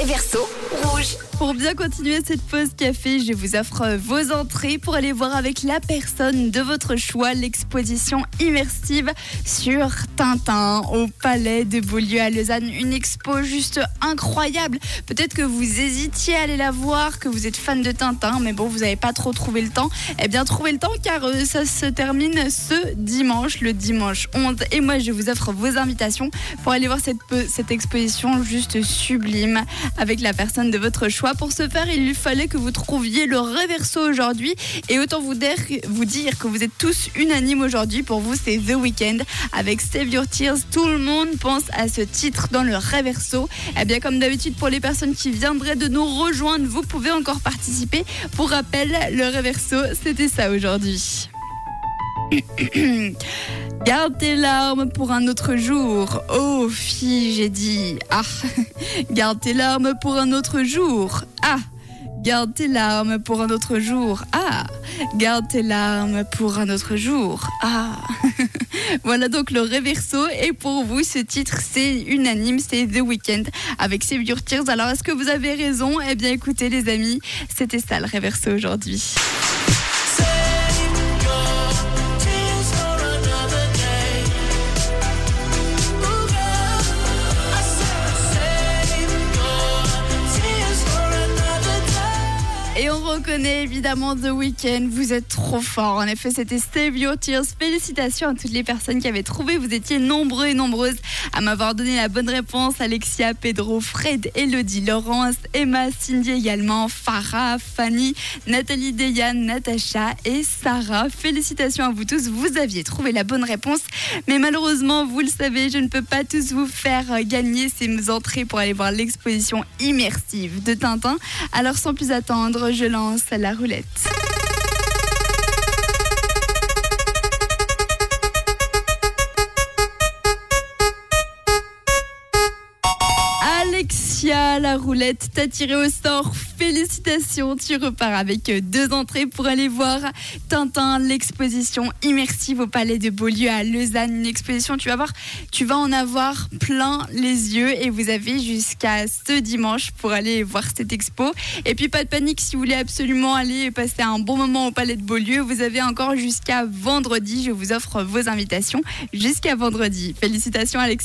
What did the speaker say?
Réverso rouge. Pour bien continuer cette pause café, je vous offre vos entrées pour aller voir avec la personne de votre choix l'exposition immersive sur Tintin au Palais de Beaulieu à Lausanne. Une expo juste incroyable. Peut-être que vous hésitiez à aller la voir, que vous êtes fan de Tintin, mais bon, vous n'avez pas trop trouvé le temps. Eh bien, trouvez le temps car euh, ça se termine ce dimanche, le dimanche 11. Et moi, je vous offre vos invitations pour aller voir cette, cette exposition juste sublime avec la personne de votre choix. Pour ce faire, il lui fallait que vous trouviez le réverso aujourd'hui. Et autant vous dire, que vous êtes tous unanimes aujourd'hui. Pour vous, c'est The Weeknd avec Save Your Tears. Tout le monde pense à ce titre dans le réverso. Et bien, comme d'habitude, pour les personnes qui viendraient de nous rejoindre, vous pouvez encore participer. Pour rappel, le réverso, c'était ça aujourd'hui. Garde tes larmes pour un autre jour. Oh, fille, j'ai dit. Ah, garde tes larmes pour un autre jour. Ah, garde tes larmes pour un autre jour. Ah, garde tes larmes pour un autre jour. Ah. voilà donc le réverso. Et pour vous, ce titre, c'est unanime, c'est The Weeknd avec Save Your Tears. Alors, est-ce que vous avez raison? Eh bien, écoutez, les amis, c'était ça le réverso aujourd'hui. Reconnaît évidemment The Weeknd. Vous êtes trop fort. En effet, c'était Save Your Tears. Félicitations à toutes les personnes qui avaient trouvé. Vous étiez nombreux et nombreuses à m'avoir donné la bonne réponse. Alexia, Pedro, Fred, Elodie, Laurence, Emma, Cindy également, Farah, Fanny, Nathalie, Deyane, Natacha et Sarah. Félicitations à vous tous. Vous aviez trouvé la bonne réponse. Mais malheureusement, vous le savez, je ne peux pas tous vous faire gagner ces entrées pour aller voir l'exposition immersive de Tintin. Alors sans plus attendre, je lance la roulette. La roulette t'a tiré au sort. Félicitations, tu repars avec deux entrées pour aller voir Tintin, l'exposition immersive au Palais de Beaulieu à Lausanne. Une exposition, tu vas voir, tu vas en avoir plein les yeux et vous avez jusqu'à ce dimanche pour aller voir cette expo. Et puis pas de panique, si vous voulez absolument aller passer un bon moment au Palais de Beaulieu, vous avez encore jusqu'à vendredi. Je vous offre vos invitations jusqu'à vendredi. Félicitations Alexia.